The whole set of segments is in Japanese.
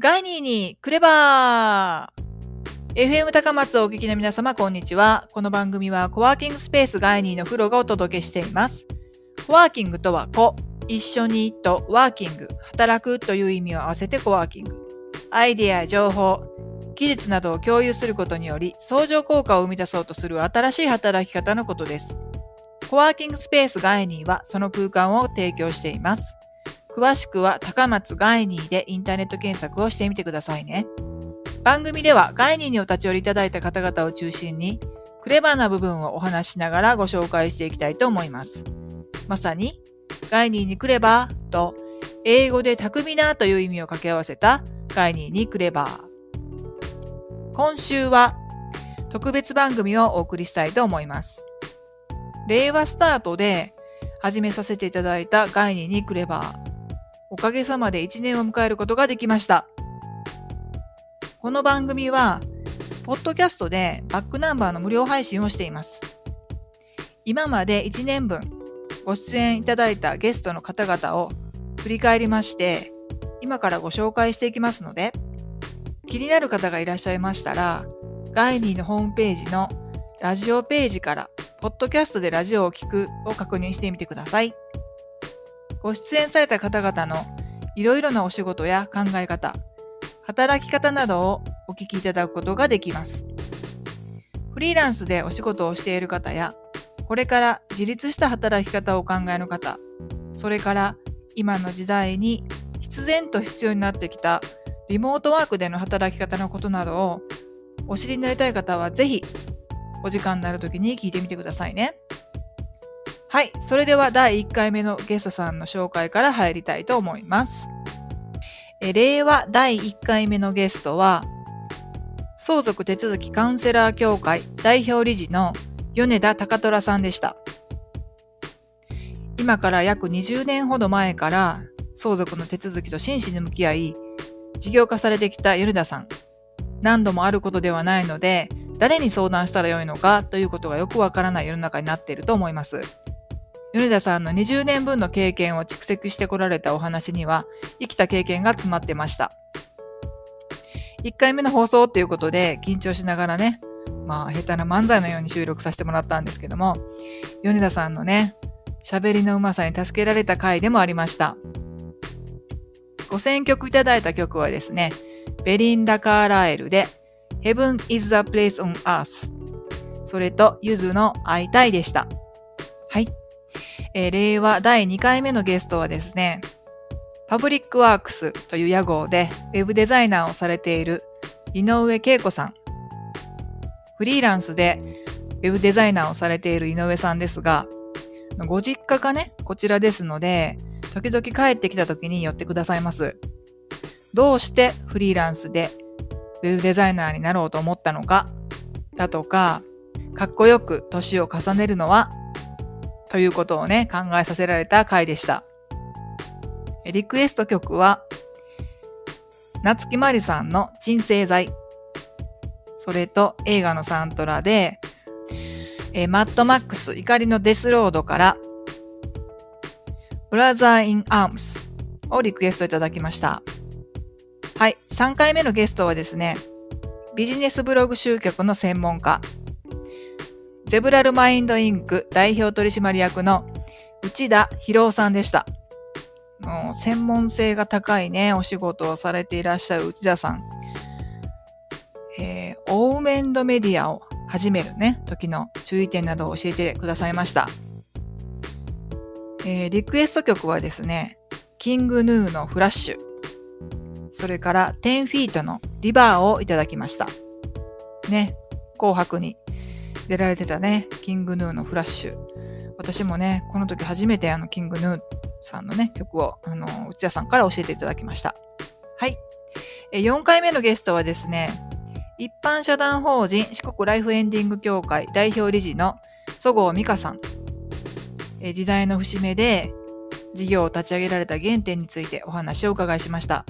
ガイニーにクレバー !FM 高松をお聞きの皆様、こんにちは。この番組はコワーキングスペースガイニーのフロがお届けしています。コワーキングとは、コ、一緒にとワーキング、働くという意味を合わせてコワーキング。アイデアや情報、技術などを共有することにより、相乗効果を生み出そうとする新しい働き方のことです。コワーキングスペースガイニーはその空間を提供しています。詳しくは高松ガイニーでインターネット検索をしてみてくださいね。番組ではガイニーにお立ち寄りいただいた方々を中心に、クレバーな部分をお話ししながらご紹介していきたいと思います。まさに、ガイニーにクレバーと、英語で巧みなという意味を掛け合わせたガイニーにクレバー。今週は特別番組をお送りしたいと思います。令和スタートで始めさせていただいたガイニーにクレバー。おかげさまで1年を迎えることができました。この番組は、ポッドキャストでバックナンバーの無料配信をしています。今まで1年分ご出演いただいたゲストの方々を振り返りまして、今からご紹介していきますので、気になる方がいらっしゃいましたら、ガイニーのホームページのラジオページから、ポッドキャストでラジオを聴くを確認してみてください。ご出演された方々のいろいろなお仕事や考え方、働き方などをお聞きいただくことができます。フリーランスでお仕事をしている方や、これから自立した働き方をお考えの方、それから今の時代に必然と必要になってきたリモートワークでの働き方のことなどをお知りになりたい方はぜひお時間になるときに聞いてみてくださいね。はい、それでは第1回目のゲストさんの紹介から入りたいと思います。え令和第1回目のゲストは、相続手続きカウンセラー協会代表理事の米田高虎さんでした。今から約20年ほど前から相続の手続きと真摯に向き合い、事業化されてきた米田さん。何度もあることではないので、誰に相談したらよいのかということがよくわからない世の中になっていると思います。米田さんの20年分の経験を蓄積してこられたお話には、生きた経験が詰まってました。1回目の放送っていうことで緊張しながらね、まあ、下手な漫才のように収録させてもらったんですけども、米田さんのね、喋りのうまさに助けられた回でもありました。ご選曲いただいた曲はですね、ベリンダ・カーライルで Heaven is the place on earth それとゆずの会いたいでした。はい。えー、令和第2回目のゲストはですね、パブリックワークスという屋号でウェブデザイナーをされている井上恵子さん。フリーランスでウェブデザイナーをされている井上さんですが、ご実家がね、こちらですので、時々帰ってきた時に寄ってくださいます。どうしてフリーランスでウェブデザイナーになろうと思ったのか、だとか、かっこよく年を重ねるのはということをね、考えさせられた回でした。リクエスト曲は、夏木まりさんの鎮静剤。それと映画のサントラで、えマッドマックス怒りのデスロードから、ブラザー・イン・アームスをリクエストいただきました。はい、3回目のゲストはですね、ビジネスブログ集客の専門家、ゼブラルマインドインク代表取締役の内田博夫さんでした。もう専門性が高いね、お仕事をされていらっしゃる内田さん。えー、オーメンドメディアを始めるね、時の注意点などを教えてくださいました。えー、リクエスト曲はですね、キングヌーのフラッシュ、それから10フィートのリバーをいただきました。ね、紅白に出られてたね、キングヌーのフラッシュ。私もね、この時初めてあの、キングヌーさんのね、曲を、あの、内田さんから教えていただきました。はい。え4回目のゲストはですね、一般社団法人四国ライフエンディング協会代表理事の曽郷美香さん。え時代の節目で事業を立ち上げられた原点についてお話をお伺いしました。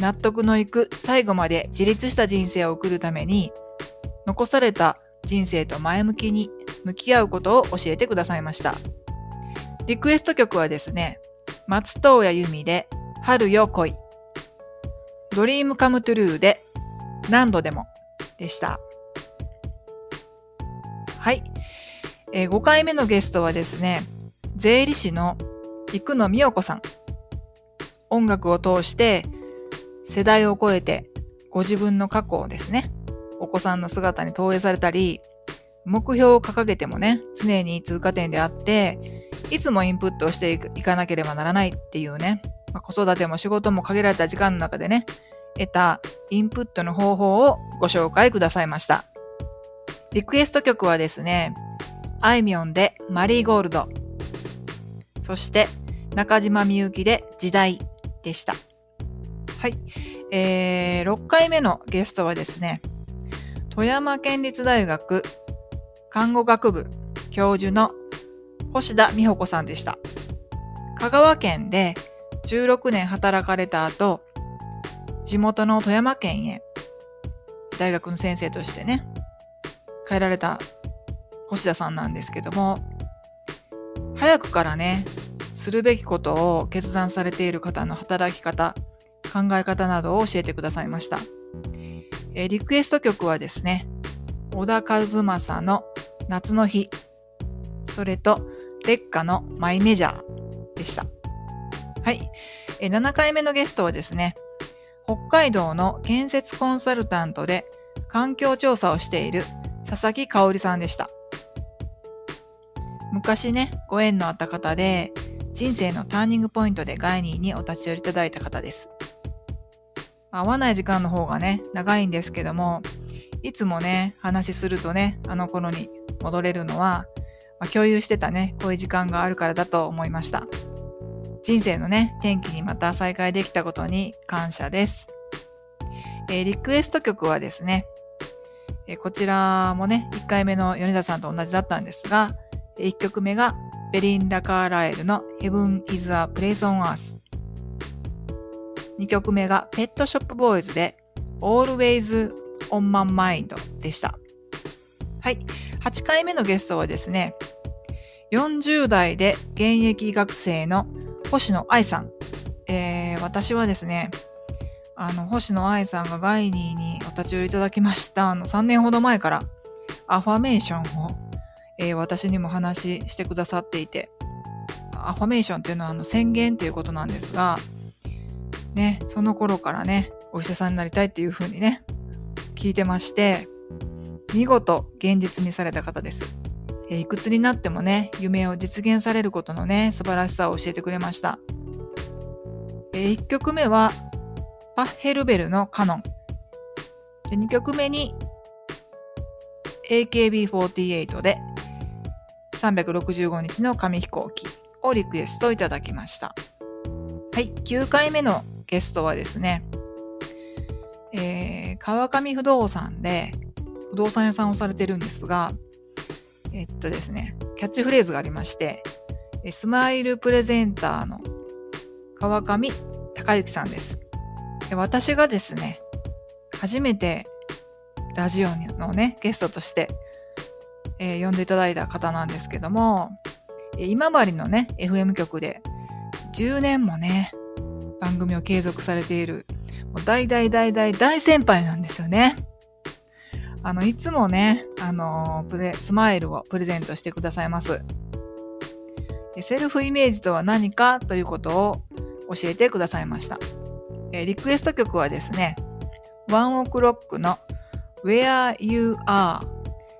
納得のいく最後まで自立した人生を送るために残された人生と前向きに向き合うことを教えてくださいました。リクエスト曲はですね、松任谷由実で春よ恋。ドリームカムトゥルーで何度でもでした。はい。えー、5回目のゲストはですね、税理士の生野美代子さん。音楽を通して世代を超えてご自分の過去をですね、お子さんの姿に投影されたり、目標を掲げてもね、常に通過点であって、いつもインプットをしていかなければならないっていうね、まあ、子育ても仕事も限られた時間の中でね、得たインプットの方法をご紹介くださいました。リクエスト曲はですね、あいみょんでマリーゴールド、そして中島みゆきで時代でした。はい。えー、6回目のゲストはですね、富山県立大学看護学部教授の星田美穂子さんでした。香川県で16年働かれた後、地元の富山県へ大学の先生としてね、帰られた星田さんなんですけども、早くからね、するべきことを決断されている方の働き方、考え方などを教えてくださいました。えリクエスト曲はですね、小田和正の夏の日、それと劣化のマイメジャーでした。はい。え7回目のゲストはですね、北海道の建設コンサルタントで環境調査をしている佐々木香織さんでした。昔ね、ご縁のあった方で、人生のターニングポイントでガイニーにお立ち寄りいただいた方です。会わない時間の方がね、長いんですけども、いつもね、話するとね、あの頃に戻れるのは、まあ、共有してたね、こういう時間があるからだと思いました。人生のね、転機にまた再会できたことに感謝です。えー、リクエスト曲はですね、えー、こちらもね、1回目の米田さんと同じだったんですが、1曲目がベリンダ・カーラエルの Heaven is a Place on Earth。2曲目がペットショップボーイズで Always on My Mind でした。はい。8回目のゲストはですね、40代で現役学生の星野愛さん。えー、私はですね、あの、星野愛さんがガイニーにお立ち寄りいただきました、あの、3年ほど前からアファメーションを、えー、私にも話してくださっていて、アファメーションっていうのはあの宣言っていうことなんですが、ね、その頃からね、お医者さんになりたいっていうふうにね、聞いてまして、見事現実にされた方です。えいくつになってもね、夢を実現されることのね、素晴らしさを教えてくれました。え1曲目は、パッヘルベルのカノン。で2曲目に、AKB48 で365日の紙飛行機をリクエストいただきました。はい、9回目のゲストはですね、えー、川上不動産で不動産屋さんをされてるんですが、えっとですね、キャッチフレーズがありまして、スマイルプレゼンターの川上隆之さんです。で私がですね、初めてラジオのね、ゲストとして、えー、呼んでいただいた方なんですけども、今治のね、FM 局で10年もね、番組を継続されている、もう大大大大大先輩なんですよね。あの、いつもね、あの、プレ、スマイルをプレゼントしてくださいます。セルフイメージとは何かということを教えてくださいました。えリクエスト曲はですね、ワンオクロックの Where You Are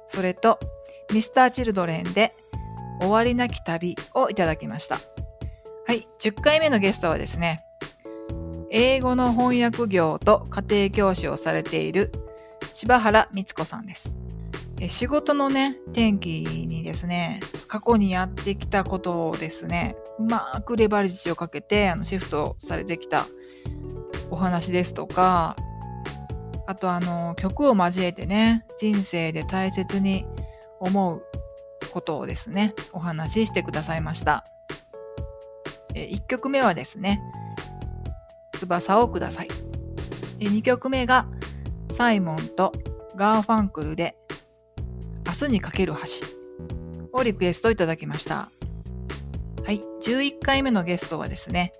それと Mr.Children で終わりなき旅をいただきました。はい、10回目のゲストはですね、英語の翻訳業と家庭教師をされている柴原光子さんです。仕事のね、転機にですね、過去にやってきたことをですね、うまくレバレッジをかけて、あの、シフトされてきたお話ですとか、あとあの、曲を交えてね、人生で大切に思うことをですね、お話ししてくださいました。1曲目はですね、翼をください。で2曲目が、サイモンとガーファンクルで明日にかける橋をリクエストいただきました。はい。11回目のゲストはですね、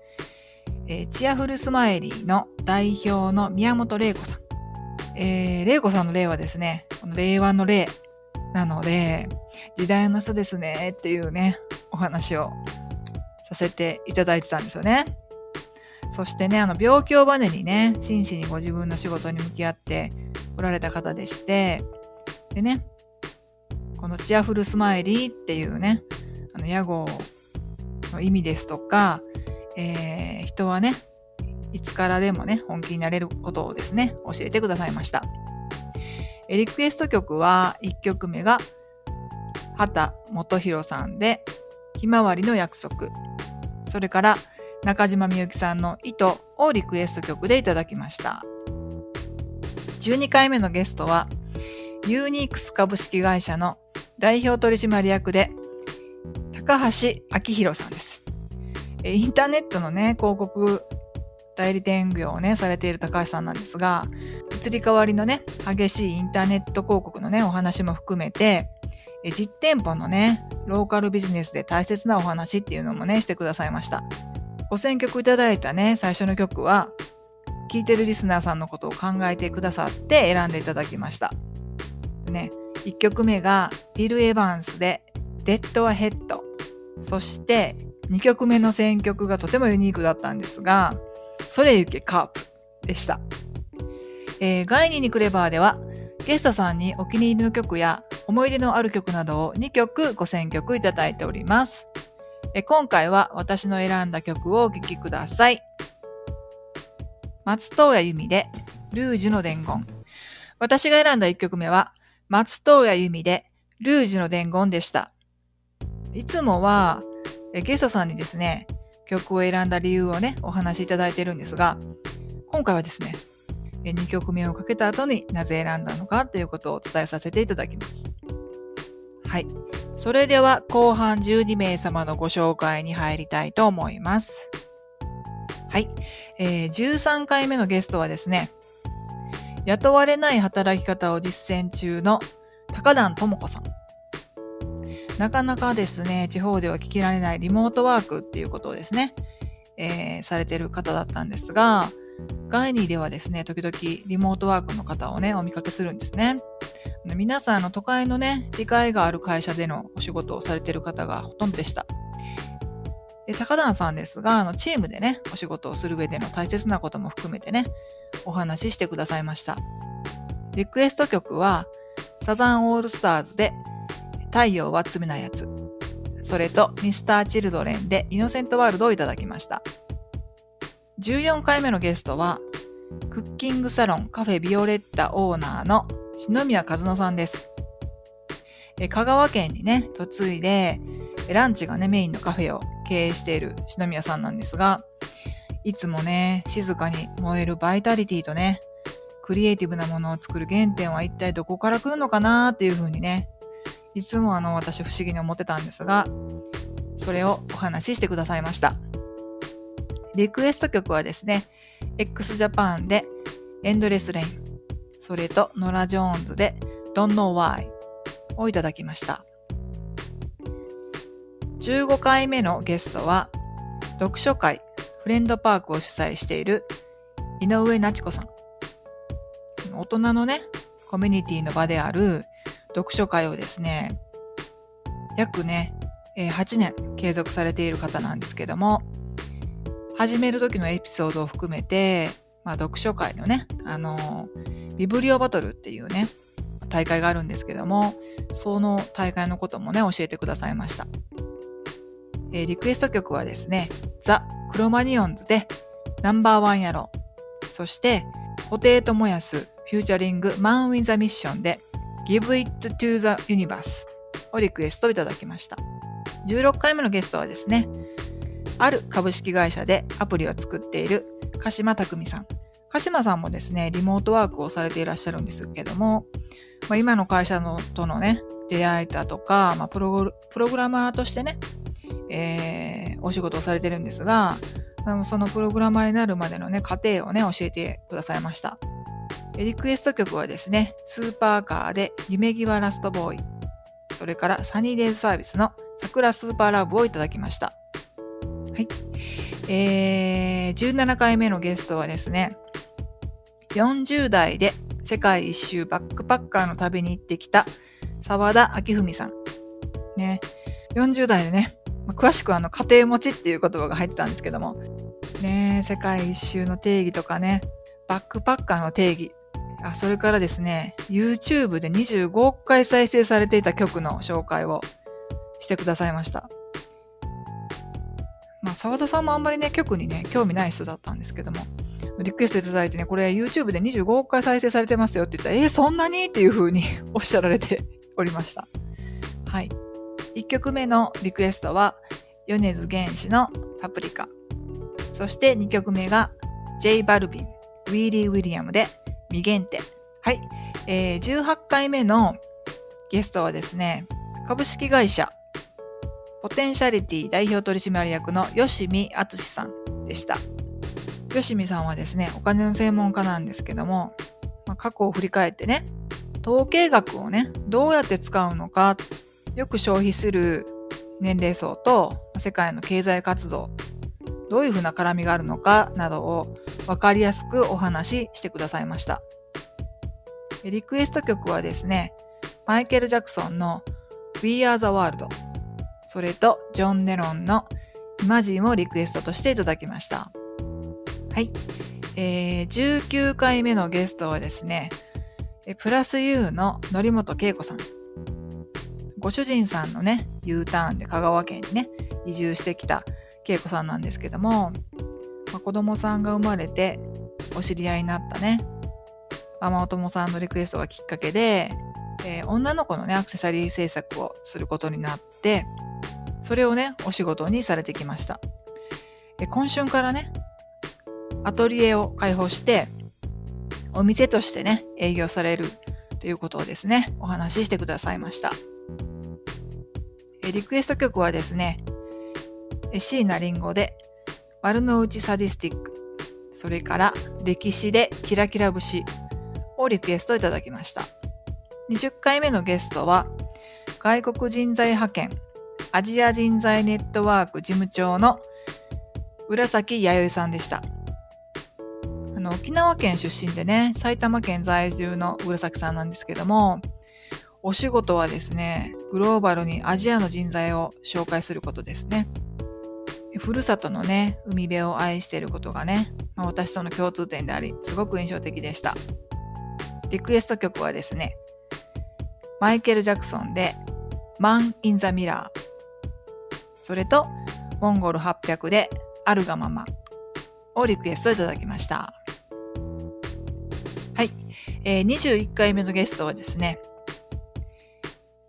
えー、チアフルスマイリーの代表の宮本玲子さん。えー、玲子さんの例はですね、この令和の例なので、時代の人ですねっていうね、お話をさせていただいてたんですよね。そしてね、あの病気をバネにね、真摯にご自分の仕事に向き合っておられた方でして、でね、このチアフルスマイリーっていうね、あの屋号の意味ですとか、えー、人はね、いつからでもね、本気になれることをですね、教えてくださいました。リクエスト曲は1曲目が畑元博さんでひまわりの約束。それから中島みゆきさんの糸をリクエスト曲でいただきました。12回目のゲストはユーニークス株式会社の代表取締役で高橋明宏さんです。インターネットのね、広告代理店業をね、されている高橋さんなんですが、移り変わりのね、激しいインターネット広告のね、お話も含めて、実店舗のね、ローカルビジネスで大切なお話っていうのもね、してくださいました。ご選曲いただいたね、最初の曲は、聴いてるリスナーさんのことを考えてくださって選んでいただきました。ね、1曲目がビル・エヴァンスでデッド・ア・ヘッド。そして2曲目の選曲がとてもユニークだったんですが、それゆけカープでした。えー、ガイニーにクレバーではゲストさんにお気に入りの曲や思い出のある曲などを2曲ご選曲いただいております。え今回は私の選んだ曲をお聴きください。松任谷由実でルージュの伝言。私が選んだ1曲目は松任谷由実でルージュの伝言でした。いつもはえゲストさんにですね、曲を選んだ理由をね、お話しいただいてるんですが、今回はですね、2曲目をかけた後になぜ選んだのかということをお伝えさせていただきます。はい。それでは後半12名様のご紹介に入りたいと思います。はい。えー、13回目のゲストはですね、雇われない働き方を実践中の高段智子さん。なかなかですね、地方では聞きられないリモートワークっていうことをですね、えー、されてる方だったんですが、ガイニーではですね、時々リモートワークの方をね、お見かけするんですね。皆さんの都会のね、理解がある会社でのお仕事をされている方がほとんどでした。で高田さんですが、あのチームでね、お仕事をする上での大切なことも含めてね、お話ししてくださいました。リクエスト曲は、サザンオールスターズで、太陽は罪なやつ。それと、ミスターチルドレンで、イノセントワールドをいただきました。14回目のゲストは、クッキングサロンカフェビオレッタオーナーの篠宮和乃さんです。え香川県にね、嫁いで、ランチがね、メインのカフェを経営している篠宮さんなんですが、いつもね、静かに燃えるバイタリティとね、クリエイティブなものを作る原点は一体どこから来るのかなっていうふうにね、いつもあの私不思議に思ってたんですが、それをお話ししてくださいました。リクエスト曲はですね、x ジャパンでエンドレスレイン、それとノラ・ジョーンズで Don't Know Why をいただきました。15回目のゲストは、読書会フレンドパークを主催している井上なち子さん。大人のね、コミュニティの場である読書会をですね、約ね、8年継続されている方なんですけども、始める時のエピソードを含めて、まあ、読書会のね、あの、ビブリオバトルっていうね、大会があるんですけども、その大会のこともね、教えてくださいました。えー、リクエスト曲はですね、ザ・クロマニオンズでナンバーワンやろそして、布袋寅泰フューチャリングマン・ウィン・ザ・ミッションで Give It to the Universe をリクエストいただきました。16回目のゲストはですね、ある株式会社でアプリを作っている鹿島匠さん。鹿島さんもですね、リモートワークをされていらっしゃるんですけども、まあ、今の会社のとのね、出会いだとか、まあ、プログラマーとしてね、えー、お仕事をされてるんですが、そのプログラマーになるまでのね、過程をね、教えてくださいました。リクエスト曲はですね、スーパーカーで夢際ラストボーイ、それからサニーデイズサービスの桜スーパーラブをいただきました。はい。えー、17回目のゲストはですね、40代で世界一周バックパッカーの旅に行ってきた沢田明文さん。ね、40代でね、詳しくはあの家庭持ちっていう言葉が入ってたんですけども、ね、世界一周の定義とかね、バックパッカーの定義、あそれからですね、YouTube で25億回再生されていた曲の紹介をしてくださいました。まあ、沢田さんもあんまりね、曲にね、興味ない人だったんですけども、リクエストいただいてね、これ YouTube で25億回再生されてますよって言ったら、えー、そんなに？っていう風に おっしゃられておりました。はい。1曲目のリクエストは、米津玄師のパプリカ。そして2曲目が、J バルビン、ウィーリー・ウィリアムで未限定。はい。えー、18回目のゲストはですね、株式会社ポテンシャリティ代表取締役の吉見敦さんでした。吉見さんはですね、お金の専門家なんですけども、まあ、過去を振り返ってね、統計学をね、どうやって使うのか、よく消費する年齢層と世界の経済活動、どういうふうな絡みがあるのかなどを分かりやすくお話ししてくださいました。リクエスト曲はですね、マイケル・ジャクソンの We Are the World それとジョン・ネロンのイマジンをリクエストとしていただきました。はい。えー、19回目のゲストはですね、プラス U の則本恵子さん。ご主人さんのね、U ターンで香川県にね、移住してきた恵子さんなんですけども、まあ、子供さんが生まれてお知り合いになったね、ママ友さんのリクエストがきっかけで、えー、女の子のね、アクセサリー制作をすることになって、それをね、お仕事にされてきました。今春からね、アトリエを開放して、お店としてね、営業されるということをですね、お話ししてくださいました。リクエスト曲はですね、椎名林檎で丸の内サディスティック、それから歴史でキラキラ節をリクエストいただきました。20回目のゲストは外国人材派遣アジア人材ネットワーク事務長の浦崎弥生さんでした。の、沖縄県出身でね、埼玉県在住の浦崎さんなんですけども、お仕事はですね、グローバルにアジアの人材を紹介することですね。ふるさとのね、海辺を愛していることがね、まあ、私との共通点であり、すごく印象的でした。リクエスト曲はですね、マイケル・ジャクソンで、Man in the Mirror それと、モンゴル800であるがままをリクエストいただきました。えー、21回目のゲストはですね、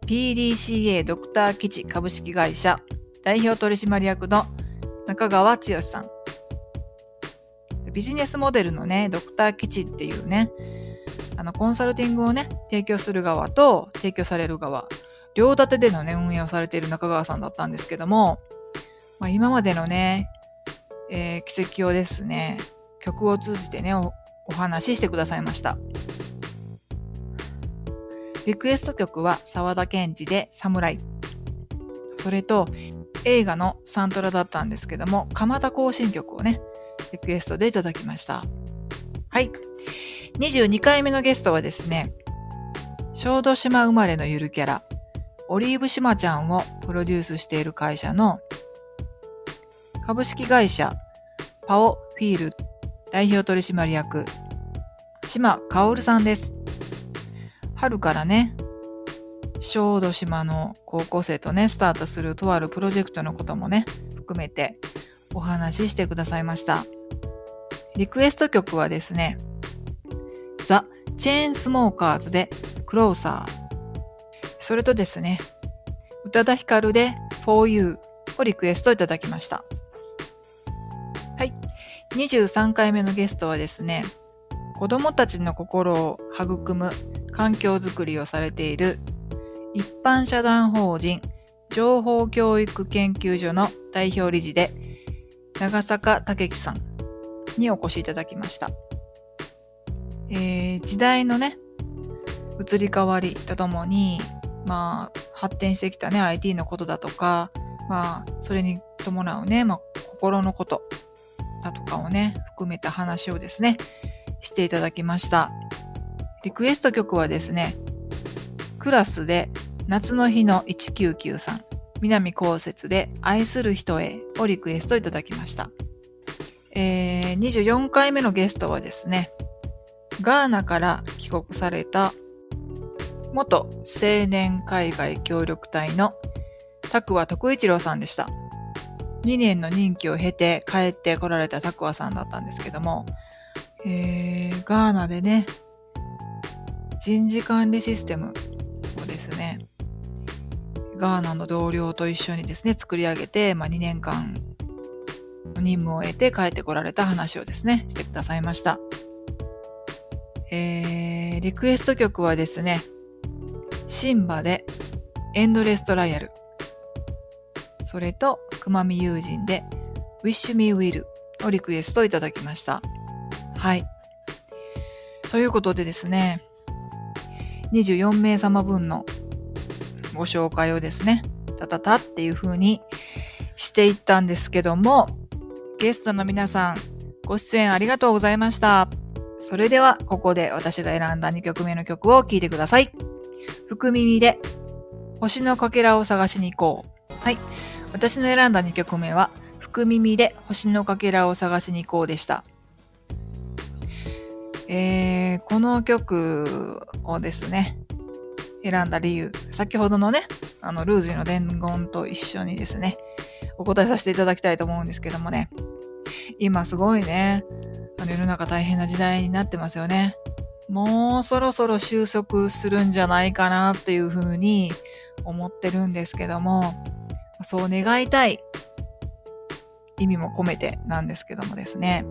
PDCA ドクター基地株式会社代表取締役の中川剛さん。ビジネスモデルのね、ドクター基地っていうね、あの、コンサルティングをね、提供する側と提供される側、両立てでのね、運営をされている中川さんだったんですけども、まあ、今までのね、えー、奇跡をですね、曲を通じてね、お話ししてくださいました。リクエスト曲は沢田研二で侍。それと映画のサントラだったんですけども、蒲田行進曲をね、リクエストでいただきました。はい。22回目のゲストはですね、小豆島生まれのゆるキャラ、オリーブ島ちゃんをプロデュースしている会社の株式会社パオフィール代表取締役島薫さんです。春からね、小豆島の高校生とね、スタートするとあるプロジェクトのこともね、含めてお話ししてくださいました。リクエスト曲はですね、ザ・チェーンスモーカーズでクローサーそれとですね、宇多田ヒカルで For You をリクエストいただきました。23回目のゲストはですね、子供たちの心を育む環境づくりをされている一般社団法人情報教育研究所の代表理事で長坂武樹さんにお越しいただきました。えー、時代のね、移り変わりとともにまあ、発展してきたね、IT のことだとか、まあ、それに伴うね、まあ、心のことだとかをね、含めた話をですね、していただきました。リクエスト曲はですね、クラスで夏の日の1993、南こうせつで愛する人へをリクエストいただきました。えー、24回目のゲストはですね、ガーナから帰国された元青年海外協力隊のタクワ徳一郎さんでした。2年の任期を経て帰ってこられたタクワさんだったんですけども、えー、ガーナでね、人事管理システムをですね、ガーナの同僚と一緒にですね、作り上げて、まあ、2年間任務を得て帰ってこられた話をですね、してくださいました。えー、リクエスト曲はですね、シンバでエンドレストライアル。それと、くまみ友人で Wish Me Will をリクエストいただきました。はい。ということでですね、24名様分のご紹介をですね、たたたっていう風にしていったんですけども、ゲストの皆さん、ご出演ありがとうございました。それでは、ここで私が選んだ2曲目の曲を聴いてください。福耳で、星のかけらを探しに行こう。はい。私の選んだ2曲目は、福耳で星のかけらを探しに行こうでした。えー、この曲をですね、選んだ理由、先ほどのね、あの、ルーズィの伝言と一緒にですね、お答えさせていただきたいと思うんですけどもね、今すごいね、あの世の中大変な時代になってますよね。もうそろそろ収束するんじゃないかなっていうふうに思ってるんですけども、そう願いたい意味も込めてなんですけどもですね、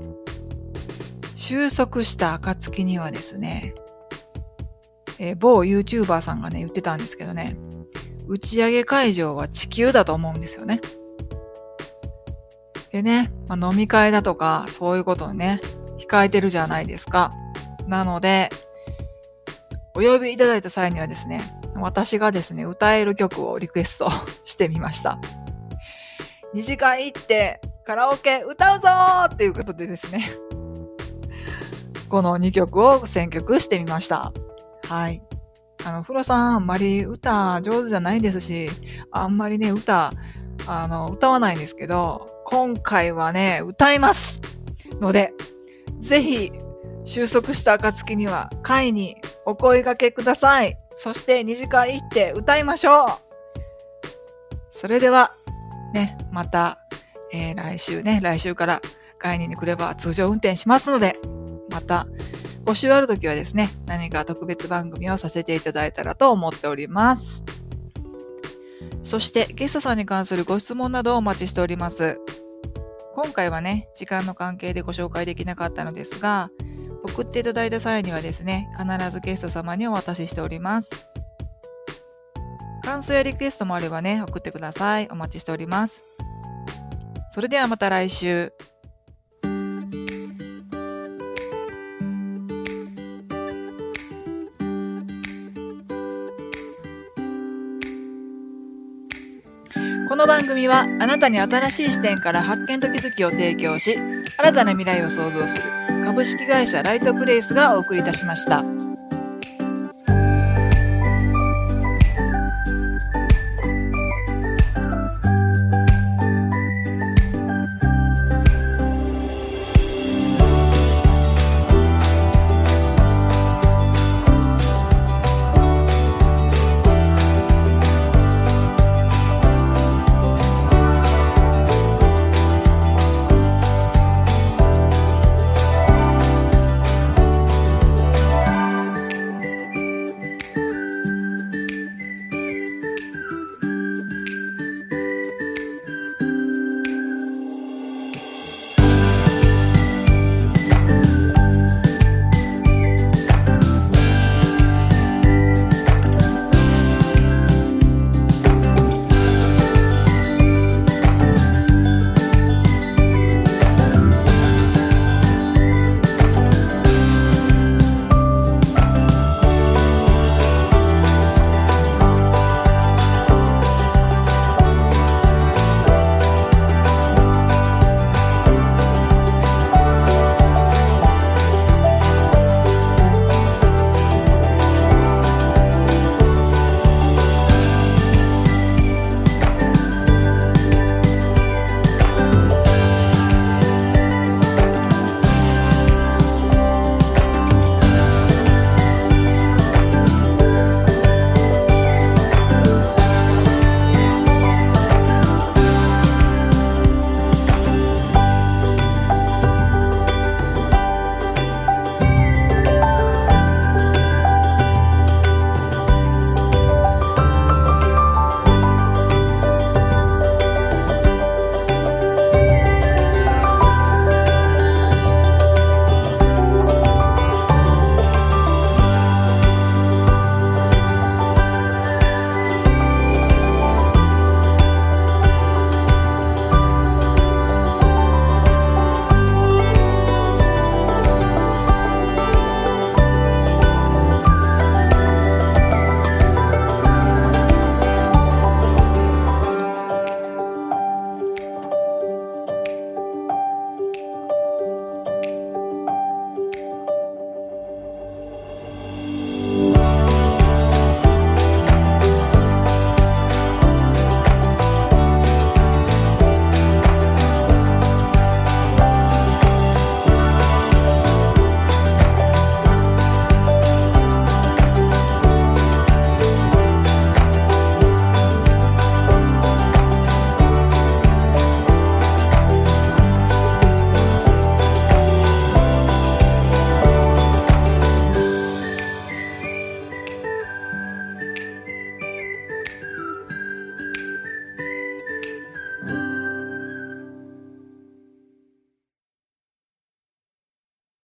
収束した暁にはですね、えー、某 YouTuber さんがね、言ってたんですけどね、打ち上げ会場は地球だと思うんですよね。でね、まあ、飲み会だとか、そういうことをね、控えてるじゃないですか。なので、お呼びいただいた際にはですね、私がですね、歌える曲をリクエスト してみました。2時間行ってカラオケ歌うぞーっていうことでですね、この2曲を選曲してみました。はい。あの、フロさん、あんまり歌上手じゃないですし、あんまりね、歌、あの、歌わないんですけど、今回はね、歌いますので、ぜひ、収束した暁には、会にお声掛けください。そして2時間行って歌いましょうそれでは、ね、また、えー、来週ね、来週から会に来れば通常運転しますので、また、募集あるときはですね、何か特別番組をさせていただいたらと思っております。そしてゲストさんに関するご質問などをお待ちしております。今回はね、時間の関係でご紹介できなかったのですが、送っていただいた際にはですね、必ずゲスト様にお渡ししております。感想やリクエストもあればね、送ってください。お待ちしております。それではまた来週。この番組はあなたに新しい視点から発見と気づきを提供し、新たな未来を創造する株式会社ライトプレイスがお送りいたしました。